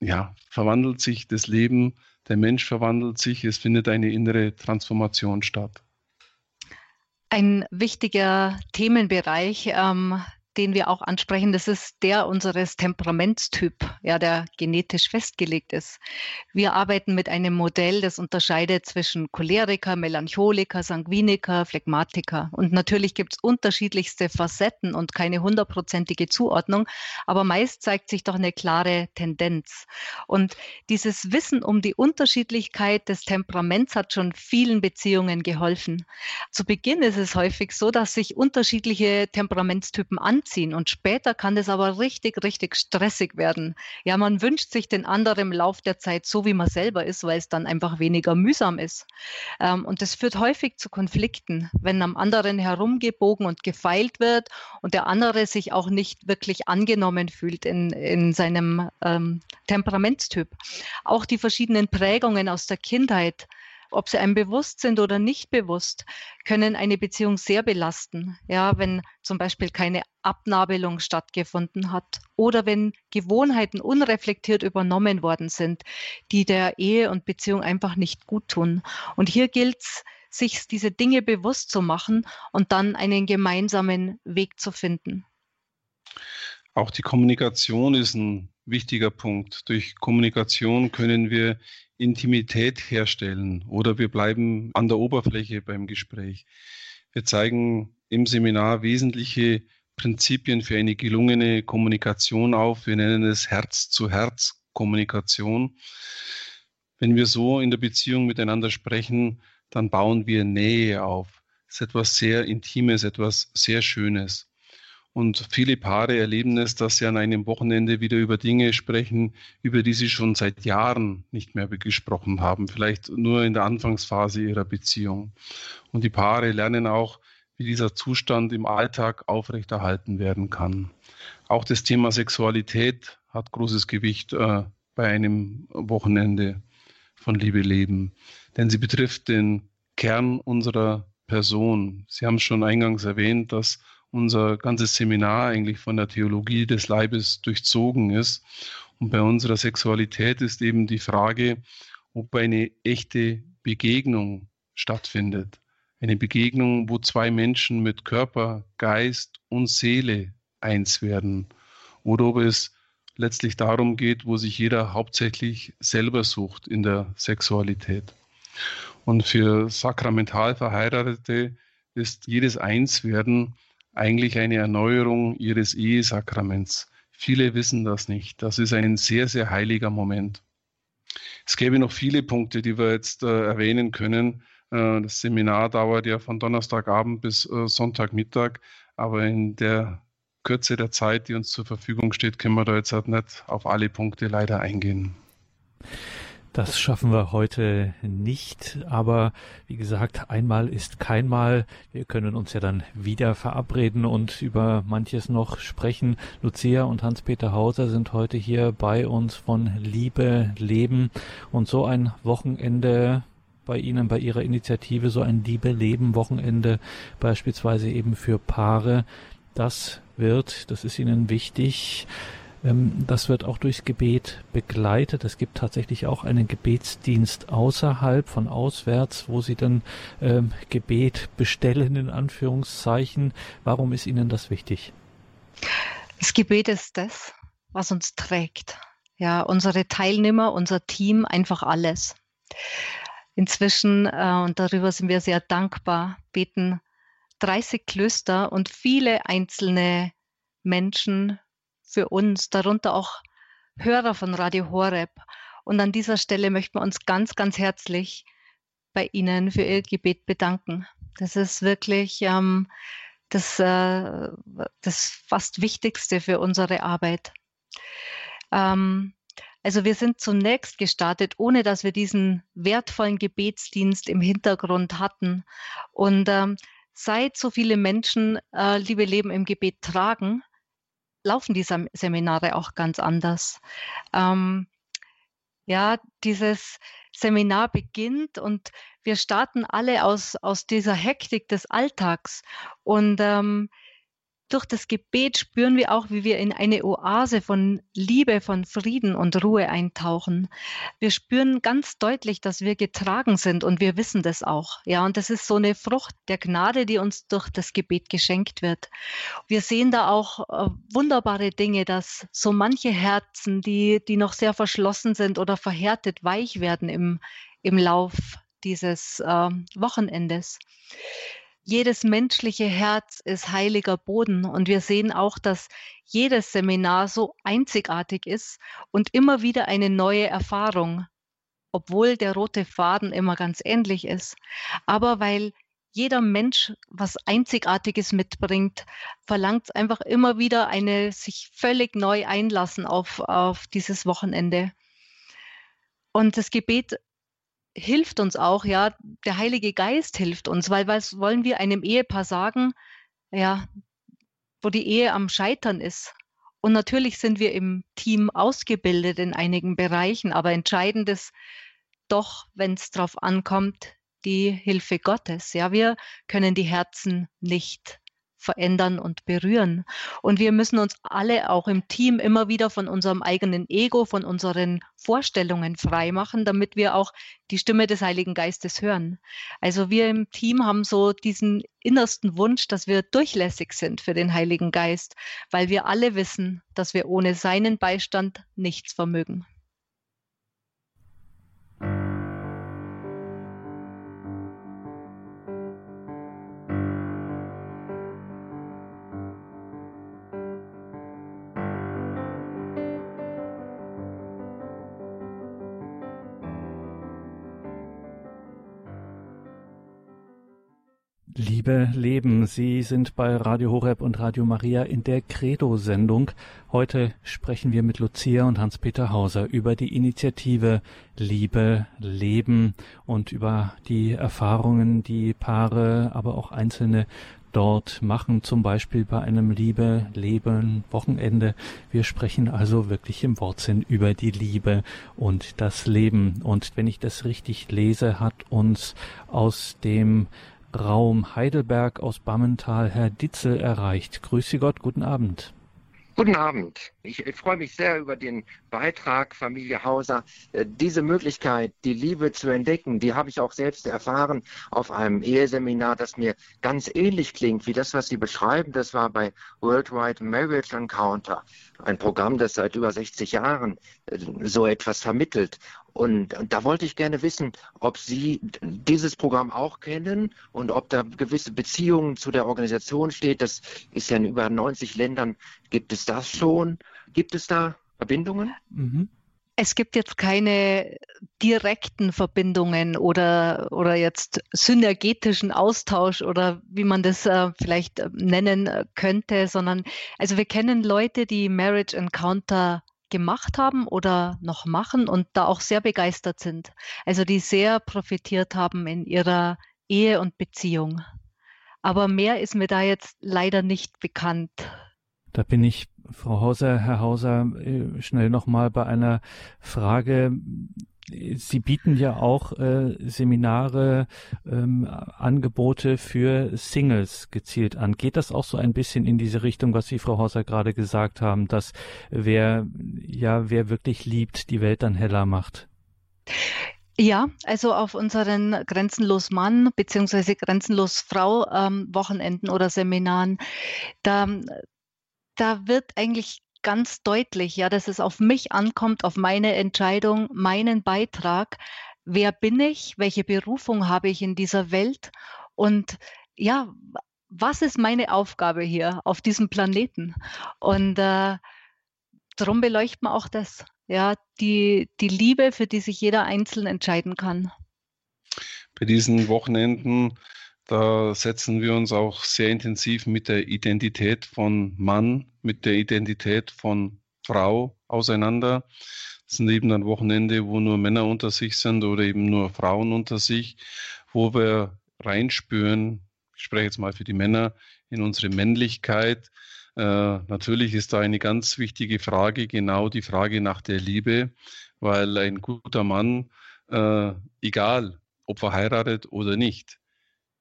ja, verwandelt sich das Leben der Mensch verwandelt sich, es findet eine innere Transformation statt. Ein wichtiger Themenbereich, ähm, den wir auch ansprechen, das ist der unseres Temperamentstyp, ja, der genetisch festgelegt ist. Wir arbeiten mit einem Modell, das unterscheidet zwischen Choleriker, Melancholiker, Sanguiniker, Phlegmatiker. Und natürlich gibt es unterschiedlichste Facetten und keine hundertprozentige Zuordnung, aber meist zeigt sich doch eine klare Tendenz. Und dieses Wissen um die Unterschiedlichkeit des Temperaments hat schon vielen Beziehungen geholfen. Zu Beginn ist es häufig so, dass sich unterschiedliche Temperamentstypen an anziehen. Und später kann es aber richtig, richtig stressig werden. Ja, man wünscht sich den anderen im Lauf der Zeit so, wie man selber ist, weil es dann einfach weniger mühsam ist. Ähm, und das führt häufig zu Konflikten, wenn am anderen herumgebogen und gefeilt wird und der andere sich auch nicht wirklich angenommen fühlt in, in seinem ähm, Temperamentstyp. Auch die verschiedenen Prägungen aus der Kindheit ob sie einem bewusst sind oder nicht bewusst, können eine Beziehung sehr belasten. Ja, wenn zum Beispiel keine Abnabelung stattgefunden hat oder wenn Gewohnheiten unreflektiert übernommen worden sind, die der Ehe und Beziehung einfach nicht gut tun. Und hier gilt es, sich diese Dinge bewusst zu machen und dann einen gemeinsamen Weg zu finden. Auch die Kommunikation ist ein wichtiger Punkt. Durch Kommunikation können wir Intimität herstellen oder wir bleiben an der Oberfläche beim Gespräch. Wir zeigen im Seminar wesentliche Prinzipien für eine gelungene Kommunikation auf. Wir nennen es Herz-zu-Herz-Kommunikation. Wenn wir so in der Beziehung miteinander sprechen, dann bauen wir Nähe auf. Das ist etwas sehr Intimes, etwas sehr Schönes. Und viele Paare erleben es, dass sie an einem Wochenende wieder über Dinge sprechen, über die sie schon seit Jahren nicht mehr gesprochen haben, vielleicht nur in der Anfangsphase ihrer Beziehung. Und die Paare lernen auch, wie dieser Zustand im Alltag aufrechterhalten werden kann. Auch das Thema Sexualität hat großes Gewicht äh, bei einem Wochenende von Liebe leben, denn sie betrifft den Kern unserer Person. Sie haben schon eingangs erwähnt, dass unser ganzes Seminar eigentlich von der Theologie des Leibes durchzogen ist. Und bei unserer Sexualität ist eben die Frage, ob eine echte Begegnung stattfindet. Eine Begegnung, wo zwei Menschen mit Körper, Geist und Seele eins werden. Oder ob es letztlich darum geht, wo sich jeder hauptsächlich selber sucht in der Sexualität. Und für sakramental Verheiratete ist jedes Einswerden eigentlich eine Erneuerung ihres Ehesakraments. Viele wissen das nicht. Das ist ein sehr, sehr heiliger Moment. Es gäbe noch viele Punkte, die wir jetzt äh, erwähnen können. Äh, das Seminar dauert ja von Donnerstagabend bis äh, Sonntagmittag, aber in der Kürze der Zeit, die uns zur Verfügung steht, können wir da jetzt halt nicht auf alle Punkte leider eingehen. Das schaffen wir heute nicht, aber wie gesagt, einmal ist keinmal. Wir können uns ja dann wieder verabreden und über manches noch sprechen. Lucia und Hans-Peter Hauser sind heute hier bei uns von Liebe Leben und so ein Wochenende bei Ihnen, bei Ihrer Initiative, so ein Liebe Leben Wochenende beispielsweise eben für Paare. Das wird, das ist Ihnen wichtig, das wird auch durchs Gebet begleitet. Es gibt tatsächlich auch einen Gebetsdienst außerhalb von auswärts, wo Sie dann ähm, Gebet bestellen, in Anführungszeichen. Warum ist Ihnen das wichtig? Das Gebet ist das, was uns trägt. Ja, unsere Teilnehmer, unser Team, einfach alles. Inzwischen, äh, und darüber sind wir sehr dankbar, beten 30 Klöster und viele einzelne Menschen für uns, darunter auch Hörer von Radio Horeb. Und an dieser Stelle möchten wir uns ganz, ganz herzlich bei Ihnen für Ihr Gebet bedanken. Das ist wirklich ähm, das, äh, das fast Wichtigste für unsere Arbeit. Ähm, also wir sind zunächst gestartet, ohne dass wir diesen wertvollen Gebetsdienst im Hintergrund hatten. Und ähm, seit so viele Menschen äh, Liebe Leben im Gebet tragen, laufen die Seminare auch ganz anders. Ähm, ja, dieses Seminar beginnt und wir starten alle aus, aus dieser Hektik des Alltags. Und ähm, durch das Gebet spüren wir auch, wie wir in eine Oase von Liebe, von Frieden und Ruhe eintauchen. Wir spüren ganz deutlich, dass wir getragen sind und wir wissen das auch. Ja, und das ist so eine Frucht der Gnade, die uns durch das Gebet geschenkt wird. Wir sehen da auch äh, wunderbare Dinge, dass so manche Herzen, die, die noch sehr verschlossen sind oder verhärtet, weich werden im, im Lauf dieses äh, Wochenendes jedes menschliche Herz ist heiliger Boden. Und wir sehen auch, dass jedes Seminar so einzigartig ist und immer wieder eine neue Erfahrung, obwohl der rote Faden immer ganz ähnlich ist. Aber weil jeder Mensch was Einzigartiges mitbringt, verlangt es einfach immer wieder eine sich völlig neu einlassen auf, auf dieses Wochenende. Und das Gebet hilft uns auch, ja, der Heilige Geist hilft uns, weil was wollen wir einem Ehepaar sagen, ja, wo die Ehe am Scheitern ist? Und natürlich sind wir im Team ausgebildet in einigen Bereichen, aber entscheidend ist doch, wenn es darauf ankommt, die Hilfe Gottes. Ja, wir können die Herzen nicht verändern und berühren. Und wir müssen uns alle auch im Team immer wieder von unserem eigenen Ego, von unseren Vorstellungen freimachen, damit wir auch die Stimme des Heiligen Geistes hören. Also wir im Team haben so diesen innersten Wunsch, dass wir durchlässig sind für den Heiligen Geist, weil wir alle wissen, dass wir ohne seinen Beistand nichts vermögen. Liebe Leben, Sie sind bei Radio Horeb und Radio Maria in der Credo-Sendung. Heute sprechen wir mit Lucia und Hans-Peter Hauser über die Initiative Liebe Leben und über die Erfahrungen, die Paare, aber auch Einzelne dort machen, zum Beispiel bei einem Liebe Leben Wochenende. Wir sprechen also wirklich im Wortsinn über die Liebe und das Leben. Und wenn ich das richtig lese, hat uns aus dem Raum Heidelberg aus Bammental Herr Ditzel erreicht. Grüße Gott, guten Abend. Guten Abend. Ich, ich, freue mich sehr über den Beitrag, Familie Hauser. Äh, diese Möglichkeit, die Liebe zu entdecken, die habe ich auch selbst erfahren auf einem Eheseminar, das mir ganz ähnlich klingt wie das, was Sie beschreiben. Das war bei Worldwide Marriage Encounter, ein Programm, das seit über 60 Jahren äh, so etwas vermittelt. Und, da wollte ich gerne wissen, ob Sie dieses Programm auch kennen und ob da gewisse Beziehungen zu der Organisation steht. Das ist ja in über 90 Ländern. Gibt es das schon? Gibt es da Verbindungen? Mhm. Es gibt jetzt keine direkten Verbindungen oder, oder jetzt synergetischen Austausch oder wie man das äh, vielleicht nennen könnte, sondern also wir kennen Leute, die Marriage Encounter gemacht haben oder noch machen und da auch sehr begeistert sind. Also die sehr profitiert haben in ihrer Ehe und Beziehung. Aber mehr ist mir da jetzt leider nicht bekannt. Da bin ich, Frau Hauser, Herr Hauser, äh, schnell nochmal bei einer Frage. Sie bieten ja auch äh, Seminare, ähm, Angebote für Singles gezielt an. Geht das auch so ein bisschen in diese Richtung, was Sie, Frau Hauser, gerade gesagt haben, dass wer, ja, wer wirklich liebt, die Welt dann heller macht? Ja, also auf unseren Grenzenlos Mann bzw. Grenzenlos Frau ähm, Wochenenden oder Seminaren, da, da wird eigentlich ganz deutlich, ja, dass es auf mich ankommt, auf meine Entscheidung, meinen Beitrag. Wer bin ich? Welche Berufung habe ich in dieser Welt? Und ja, was ist meine Aufgabe hier auf diesem Planeten? Und äh, darum beleuchten wir auch das, ja, die, die Liebe, für die sich jeder einzeln entscheiden kann. Bei diesen Wochenenden, da setzen wir uns auch sehr intensiv mit der Identität von Mann, mit der Identität von Frau auseinander. Das sind eben dann Wochenende, wo nur Männer unter sich sind oder eben nur Frauen unter sich, wo wir reinspüren, ich spreche jetzt mal für die Männer, in unsere Männlichkeit. Äh, natürlich ist da eine ganz wichtige Frage, genau die Frage nach der Liebe, weil ein guter Mann, äh, egal ob verheiratet oder nicht,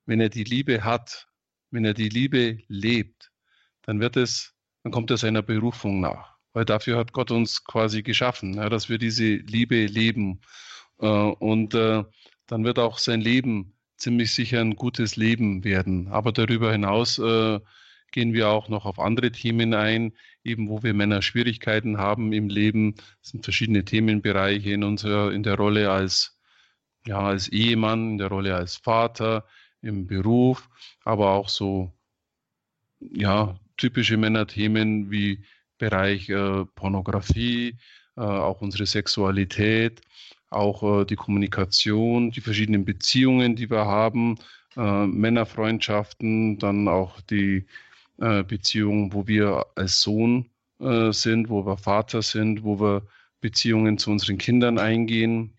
wenn er die Liebe hat, wenn er die Liebe lebt, dann wird es, dann kommt er seiner Berufung nach. Weil dafür hat Gott uns quasi geschaffen, ja, dass wir diese Liebe leben. Äh, und äh, dann wird auch sein Leben ziemlich sicher ein gutes Leben werden. Aber darüber hinaus äh, gehen wir auch noch auf andere Themen ein, eben wo wir Männer Schwierigkeiten haben im Leben. Es sind verschiedene Themenbereiche in unserer, in der Rolle als, ja, als Ehemann, in der Rolle als Vater, im Beruf, aber auch so, ja, typische Männerthemen wie Bereich äh, Pornografie, äh, auch unsere Sexualität, auch äh, die Kommunikation, die verschiedenen Beziehungen, die wir haben, äh, Männerfreundschaften, dann auch die äh, Beziehung, wo wir als Sohn äh, sind, wo wir Vater sind, wo wir Beziehungen zu unseren Kindern eingehen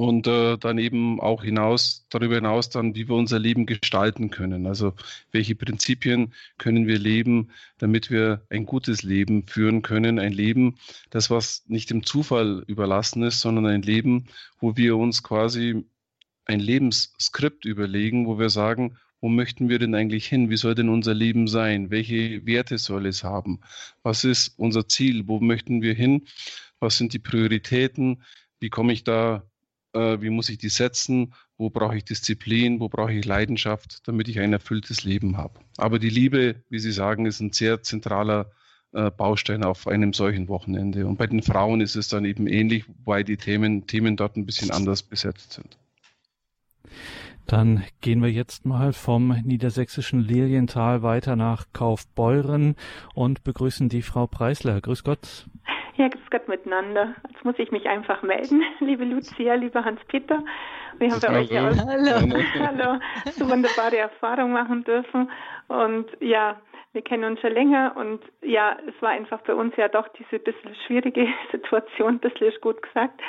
und äh, dann eben auch hinaus, darüber hinaus dann, wie wir unser Leben gestalten können. Also welche Prinzipien können wir leben, damit wir ein gutes Leben führen können. Ein Leben, das was nicht dem Zufall überlassen ist, sondern ein Leben, wo wir uns quasi ein Lebensskript überlegen, wo wir sagen, wo möchten wir denn eigentlich hin? Wie soll denn unser Leben sein? Welche Werte soll es haben? Was ist unser Ziel? Wo möchten wir hin? Was sind die Prioritäten? Wie komme ich da äh, wie muss ich die setzen, wo brauche ich Disziplin, wo brauche ich Leidenschaft, damit ich ein erfülltes Leben habe. Aber die Liebe, wie Sie sagen, ist ein sehr zentraler äh, Baustein auf einem solchen Wochenende. Und bei den Frauen ist es dann eben ähnlich, wobei die Themen, Themen dort ein bisschen anders besetzt sind. Dann gehen wir jetzt mal vom niedersächsischen Lilienthal weiter nach Kaufbeuren und begrüßen die Frau Preisler. Grüß Gott. Ja, grüß Gott miteinander. Jetzt muss ich mich einfach melden, liebe Lucia, lieber Hans-Peter. Wir haben bei euch ja auch Hallo. Hallo, so wunderbare Erfahrungen machen dürfen. Und ja, wir kennen uns schon länger und ja, es war einfach bei uns ja doch diese bisschen schwierige Situation, ein bisschen ist gut gesagt,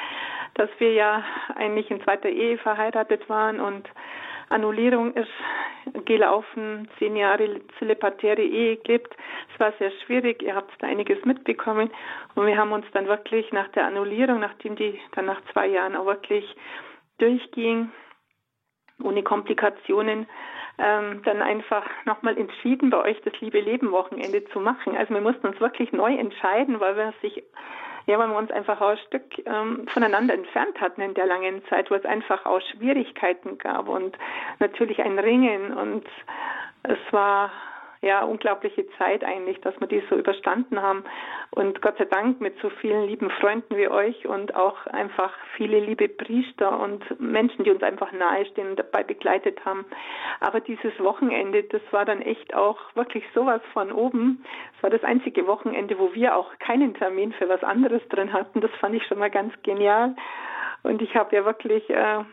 dass wir ja eigentlich in zweiter Ehe verheiratet waren und Annullierung ist gelaufen, zehn Jahre zelepatäre Ehe gelebt. Es war sehr schwierig, ihr habt da einiges mitbekommen. Und wir haben uns dann wirklich nach der Annullierung, nachdem die dann nach zwei Jahren auch wirklich durchging, ohne Komplikationen, ähm, dann einfach nochmal entschieden, bei euch das Liebe Leben Wochenende zu machen. Also wir mussten uns wirklich neu entscheiden, weil wir sich ja, weil wir uns einfach auch ein Stück ähm, voneinander entfernt hatten in der langen Zeit, wo es einfach auch Schwierigkeiten gab und natürlich ein Ringen und es war ja, unglaubliche Zeit eigentlich, dass wir die so überstanden haben. Und Gott sei Dank mit so vielen lieben Freunden wie euch und auch einfach viele liebe Priester und Menschen, die uns einfach nahestehen und dabei begleitet haben. Aber dieses Wochenende, das war dann echt auch wirklich sowas von oben. Es war das einzige Wochenende, wo wir auch keinen Termin für was anderes drin hatten. Das fand ich schon mal ganz genial. Und ich habe ja wirklich äh,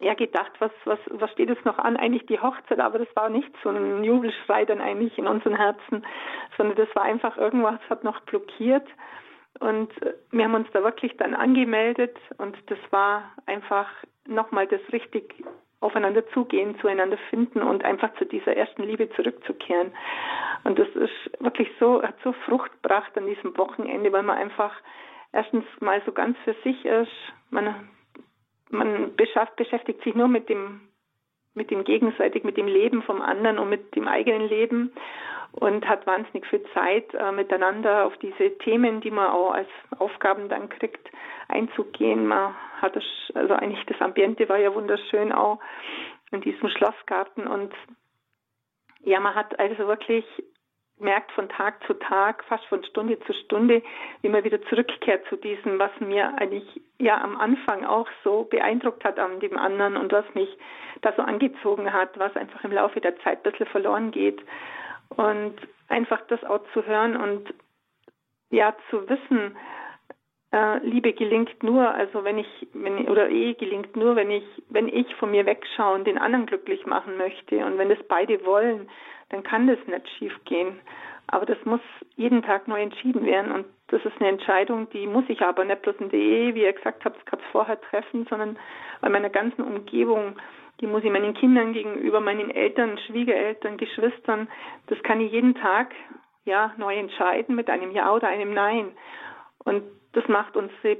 ja gedacht, was, was, was steht jetzt noch an? Eigentlich die Hochzeit, aber das war nicht so ein Jubelschrei dann eigentlich in unseren Herzen, sondern das war einfach irgendwas hat noch blockiert. Und äh, wir haben uns da wirklich dann angemeldet und das war einfach nochmal das richtig aufeinander zugehen, zueinander finden und einfach zu dieser ersten Liebe zurückzukehren. Und das ist wirklich so, hat so Frucht gebracht an diesem Wochenende, weil man einfach erstens mal so ganz für sich ist. Man man beschäftigt sich nur mit dem, mit dem gegenseitig, mit dem Leben vom anderen und mit dem eigenen Leben und hat wahnsinnig viel Zeit äh, miteinander auf diese Themen, die man auch als Aufgaben dann kriegt, einzugehen. Man hat das, also eigentlich das Ambiente war ja wunderschön auch in diesem Schlossgarten und ja, man hat also wirklich merkt von Tag zu Tag, fast von Stunde zu Stunde, wie man wieder zurückkehrt zu diesem, was mir eigentlich ja am Anfang auch so beeindruckt hat an dem anderen und was mich da so angezogen hat, was einfach im Laufe der Zeit ein bisschen verloren geht. Und einfach das auch zu hören und ja zu wissen, Liebe gelingt nur, also wenn ich, wenn oder Ehe gelingt nur, wenn ich, wenn ich von mir wegschaue und den anderen glücklich machen möchte und wenn das beide wollen, dann kann das nicht schief gehen. Aber das muss jeden Tag neu entschieden werden und das ist eine Entscheidung, die muss ich aber nicht bloß in der Ehe, wie ihr gesagt habt, gerade vorher treffen, sondern bei meiner ganzen Umgebung, die muss ich meinen Kindern gegenüber, meinen Eltern, Schwiegereltern, Geschwistern, das kann ich jeden Tag ja neu entscheiden mit einem Ja oder einem Nein. Und das macht unsere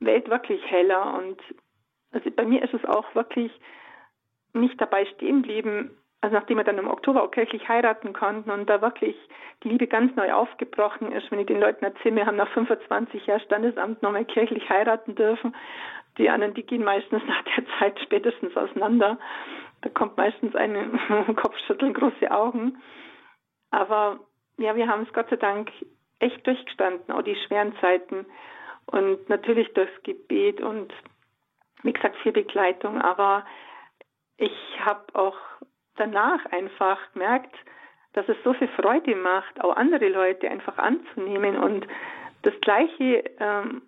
Welt wirklich heller. Und also bei mir ist es auch wirklich nicht dabei stehen geblieben, also nachdem wir dann im Oktober auch kirchlich heiraten konnten und da wirklich die Liebe ganz neu aufgebrochen ist, wenn ich den Leuten erzähle, wir haben nach 25 Jahren Standesamt nochmal kirchlich heiraten dürfen. Die anderen, die gehen meistens nach der Zeit spätestens auseinander. Da kommt meistens ein Kopfschütteln, große Augen. Aber ja, wir haben es Gott sei Dank echt durchgestanden, auch die schweren Zeiten. Und natürlich durchs Gebet und wie gesagt viel Begleitung. Aber ich habe auch danach einfach gemerkt, dass es so viel Freude macht, auch andere Leute einfach anzunehmen und das Gleiche ähm,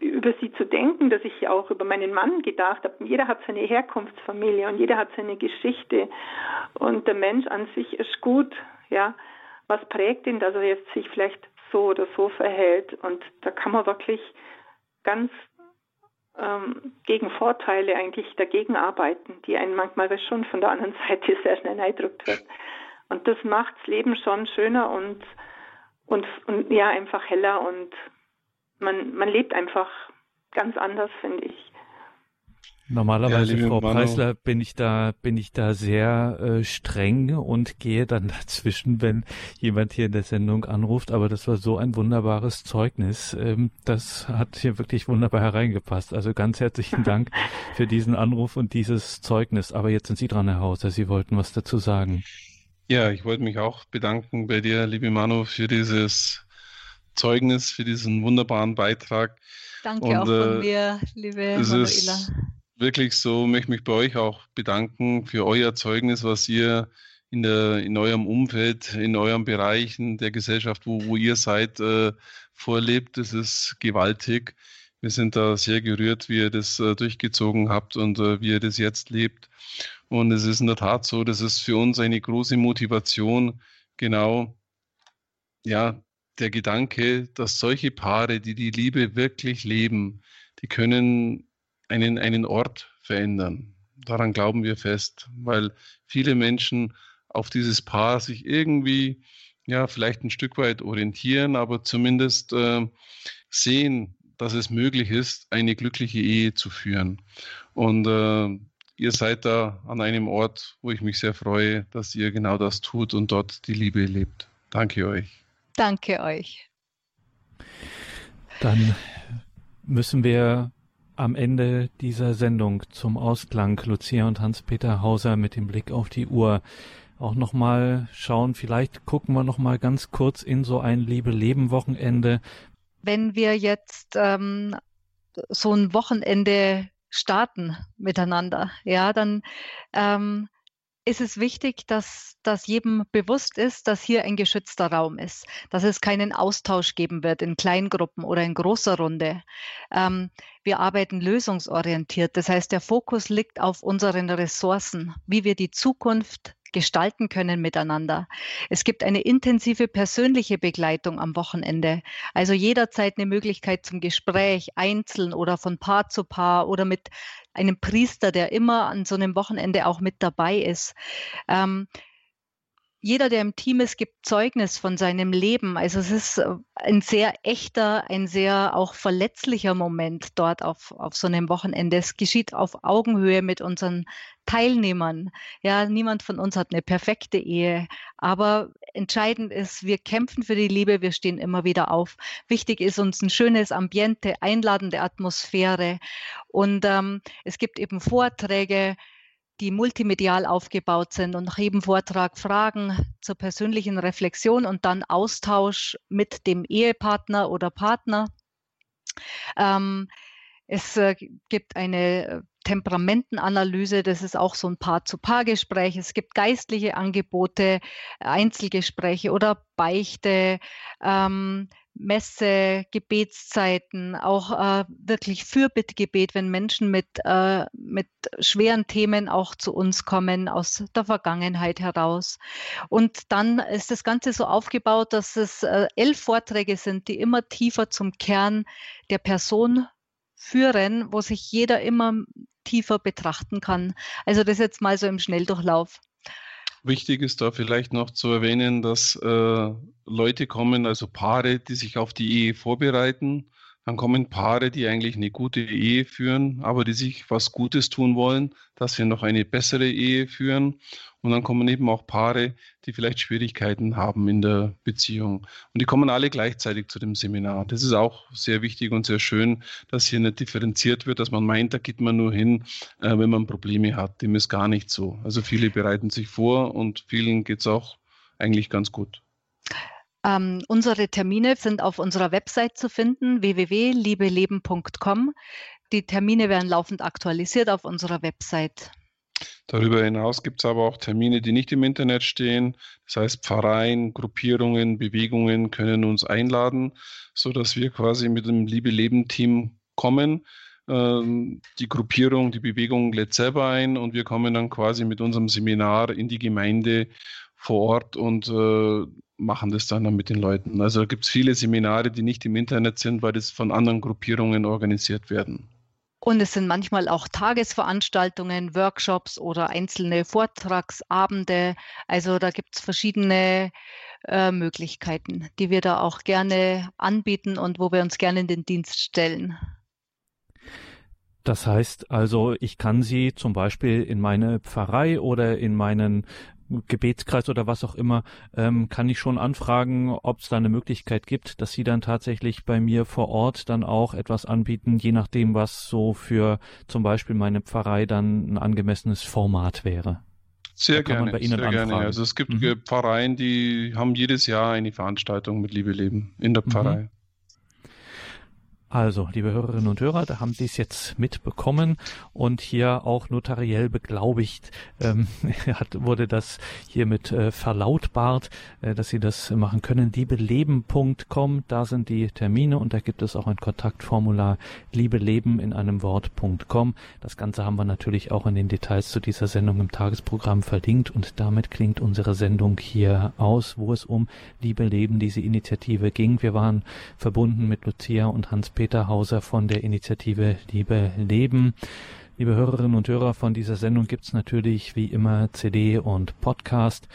über sie zu denken, dass ich auch über meinen Mann gedacht habe. Jeder hat seine Herkunftsfamilie und jeder hat seine Geschichte und der Mensch an sich ist gut, ja was prägt ihn, dass er jetzt sich vielleicht so oder so verhält. Und da kann man wirklich ganz ähm, gegen Vorteile eigentlich dagegen arbeiten, die einen manchmal schon von der anderen Seite sehr schnell eindrückt wird. Und das macht das Leben schon schöner und, und, und ja, einfach heller und man, man lebt einfach ganz anders, finde ich. Normalerweise, ja, Frau Manu. Preisler, bin ich da, bin ich da sehr äh, streng und gehe dann dazwischen, wenn jemand hier in der Sendung anruft. Aber das war so ein wunderbares Zeugnis. Ähm, das hat hier wirklich wunderbar hereingepasst. Also ganz herzlichen Dank für diesen Anruf und dieses Zeugnis. Aber jetzt sind Sie dran, Herr Hauser. Sie wollten was dazu sagen. Ja, ich wollte mich auch bedanken bei dir, liebe Manu, für dieses Zeugnis, für diesen wunderbaren Beitrag. Danke und, auch von äh, mir, liebe Manuela wirklich so, möchte mich bei euch auch bedanken für euer Zeugnis, was ihr in, der, in eurem Umfeld, in euren Bereichen der Gesellschaft, wo, wo ihr seid, äh, vorlebt. Das ist gewaltig. Wir sind da sehr gerührt, wie ihr das äh, durchgezogen habt und äh, wie ihr das jetzt lebt. Und es ist in der Tat so, das ist für uns eine große Motivation, genau, ja, der Gedanke, dass solche Paare, die die Liebe wirklich leben, die können einen, einen Ort verändern. Daran glauben wir fest, weil viele Menschen auf dieses Paar sich irgendwie, ja, vielleicht ein Stück weit orientieren, aber zumindest äh, sehen, dass es möglich ist, eine glückliche Ehe zu führen. Und äh, ihr seid da an einem Ort, wo ich mich sehr freue, dass ihr genau das tut und dort die Liebe lebt. Danke euch. Danke euch. Dann müssen wir am Ende dieser Sendung zum Ausklang Lucia und Hans-Peter Hauser mit dem Blick auf die Uhr auch nochmal schauen, vielleicht gucken wir nochmal ganz kurz in so ein Liebe-Leben-Wochenende. Wenn wir jetzt ähm, so ein Wochenende starten miteinander, ja, dann ähm, ist es wichtig, dass, dass jedem bewusst ist, dass hier ein geschützter Raum ist, dass es keinen Austausch geben wird in Kleingruppen oder in großer Runde. Ähm, wir arbeiten lösungsorientiert. Das heißt, der Fokus liegt auf unseren Ressourcen, wie wir die Zukunft gestalten können miteinander. Es gibt eine intensive persönliche Begleitung am Wochenende. Also jederzeit eine Möglichkeit zum Gespräch, einzeln oder von Paar zu Paar oder mit einem Priester, der immer an so einem Wochenende auch mit dabei ist. Ähm, jeder, der im Team ist, gibt Zeugnis von seinem Leben. Also es ist äh, ein sehr echter, ein sehr auch verletzlicher Moment dort auf, auf so einem Wochenende. Es geschieht auf Augenhöhe mit unseren Teilnehmern. Ja, niemand von uns hat eine perfekte Ehe, aber entscheidend ist, wir kämpfen für die Liebe, wir stehen immer wieder auf. Wichtig ist uns ein schönes Ambiente, einladende Atmosphäre und ähm, es gibt eben Vorträge, die multimedial aufgebaut sind und nach jedem Vortrag Fragen zur persönlichen Reflexion und dann Austausch mit dem Ehepartner oder Partner. Ähm, Es äh, gibt eine äh, Temperamentenanalyse, das ist auch so ein Paar-zu-Paar-Gespräch. Es gibt geistliche Angebote, Einzelgespräche oder Beichte. Ähm, Messe, Gebetszeiten, auch äh, wirklich Fürbittgebet, wenn Menschen mit, äh, mit schweren Themen auch zu uns kommen aus der Vergangenheit heraus. Und dann ist das Ganze so aufgebaut, dass es äh, elf Vorträge sind, die immer tiefer zum Kern der Person führen, wo sich jeder immer tiefer betrachten kann. Also das jetzt mal so im Schnelldurchlauf. Wichtig ist da vielleicht noch zu erwähnen, dass äh, Leute kommen, also Paare, die sich auf die Ehe vorbereiten. Dann kommen Paare, die eigentlich eine gute Ehe führen, aber die sich was Gutes tun wollen, dass wir noch eine bessere Ehe führen. Und dann kommen eben auch Paare, die vielleicht Schwierigkeiten haben in der Beziehung. Und die kommen alle gleichzeitig zu dem Seminar. Das ist auch sehr wichtig und sehr schön, dass hier nicht differenziert wird, dass man meint, da geht man nur hin, äh, wenn man Probleme hat. Dem ist gar nicht so. Also viele bereiten sich vor und vielen geht es auch eigentlich ganz gut. Ähm, unsere Termine sind auf unserer Website zu finden, www.liebeleben.com. Die Termine werden laufend aktualisiert auf unserer Website. Darüber hinaus gibt es aber auch Termine, die nicht im Internet stehen. Das heißt, Pfarreien, Gruppierungen, Bewegungen können uns einladen, sodass wir quasi mit dem Liebe Leben Team kommen. Ähm, die Gruppierung, die Bewegung lädt selber ein und wir kommen dann quasi mit unserem Seminar in die Gemeinde vor Ort und äh, machen das dann, dann mit den Leuten. Also gibt es viele Seminare, die nicht im Internet sind, weil das von anderen Gruppierungen organisiert werden. Und es sind manchmal auch Tagesveranstaltungen, Workshops oder einzelne Vortragsabende. Also da gibt es verschiedene äh, Möglichkeiten, die wir da auch gerne anbieten und wo wir uns gerne in den Dienst stellen. Das heißt also, ich kann sie zum Beispiel in meine Pfarrei oder in meinen Gebetskreis oder was auch immer, ähm, kann ich schon anfragen, ob es da eine Möglichkeit gibt, dass Sie dann tatsächlich bei mir vor Ort dann auch etwas anbieten, je nachdem, was so für zum Beispiel meine Pfarrei dann ein angemessenes Format wäre. Sehr gerne, sehr anfragen. gerne. Also es gibt mhm. Pfarreien, die haben jedes Jahr eine Veranstaltung mit Liebe Leben in der mhm. Pfarrei. Mhm. Also, liebe Hörerinnen und Hörer, da haben Sie es jetzt mitbekommen und hier auch notariell beglaubigt ähm, hat, wurde das hiermit äh, verlautbart, äh, dass Sie das machen können. Liebeleben.com, da sind die Termine und da gibt es auch ein Kontaktformular liebeleben in einem Wort.com. Das Ganze haben wir natürlich auch in den Details zu dieser Sendung im Tagesprogramm verlinkt und damit klingt unsere Sendung hier aus, wo es um Liebe Leben, diese Initiative ging. Wir waren verbunden mit Lucia und Hans-Peter Peter Hauser von der Initiative Liebe Leben. Liebe Hörerinnen und Hörer von dieser Sendung gibt es natürlich wie immer CD und Podcast.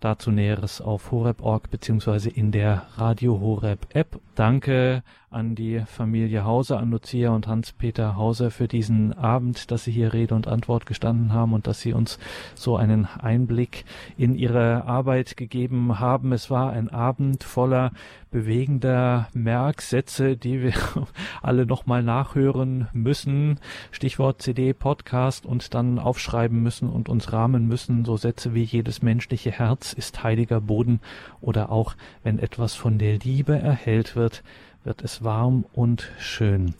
Dazu Näheres auf horeb.org beziehungsweise in der Radio Horeb App. Danke an die Familie Hauser, an Lucia und Hans-Peter Hauser für diesen Abend, dass Sie hier Rede und Antwort gestanden haben und dass Sie uns so einen Einblick in Ihre Arbeit gegeben haben. Es war ein Abend voller bewegender Merksätze, die wir alle nochmal nachhören müssen. Stichwort CD, Podcast und dann aufschreiben müssen und uns rahmen müssen. So Sätze wie jedes menschliche Herz ist heiliger Boden oder auch wenn etwas von der Liebe erhellt wird, wird es warm und schön.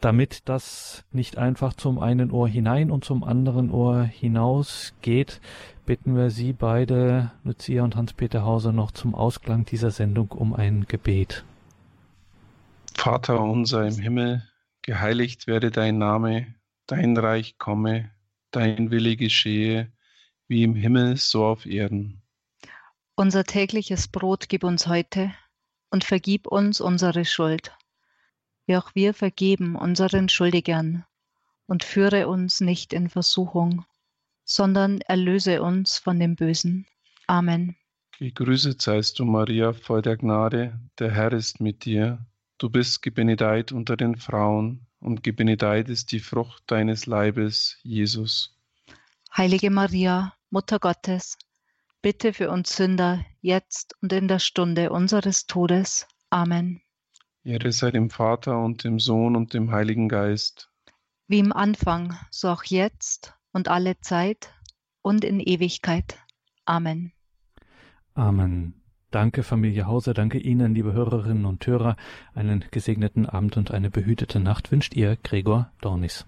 Damit das nicht einfach zum einen Ohr hinein und zum anderen Ohr hinaus geht, bitten wir Sie beide, Lucia und Hans-Peter Hauser, noch zum Ausklang dieser Sendung um ein Gebet. Vater unser im Himmel, geheiligt werde dein Name, dein Reich komme, dein Wille geschehe, wie im Himmel so auf Erden. Unser tägliches Brot gib uns heute und vergib uns unsere Schuld, wie auch wir vergeben unseren Schuldigern, und führe uns nicht in Versuchung, sondern erlöse uns von dem Bösen. Amen. Gegrüßet seist du, Maria, voll der Gnade, der Herr ist mit dir. Du bist gebenedeit unter den Frauen, und gebenedeit ist die Frucht deines Leibes, Jesus. Heilige Maria, Mutter Gottes, Bitte für uns Sünder, jetzt und in der Stunde unseres Todes. Amen. Ehre sei dem Vater und dem Sohn und dem Heiligen Geist. Wie im Anfang, so auch jetzt und alle Zeit und in Ewigkeit. Amen. Amen. Danke, Familie Hauser. Danke Ihnen, liebe Hörerinnen und Hörer. Einen gesegneten Abend und eine behütete Nacht wünscht Ihr Gregor Dornis.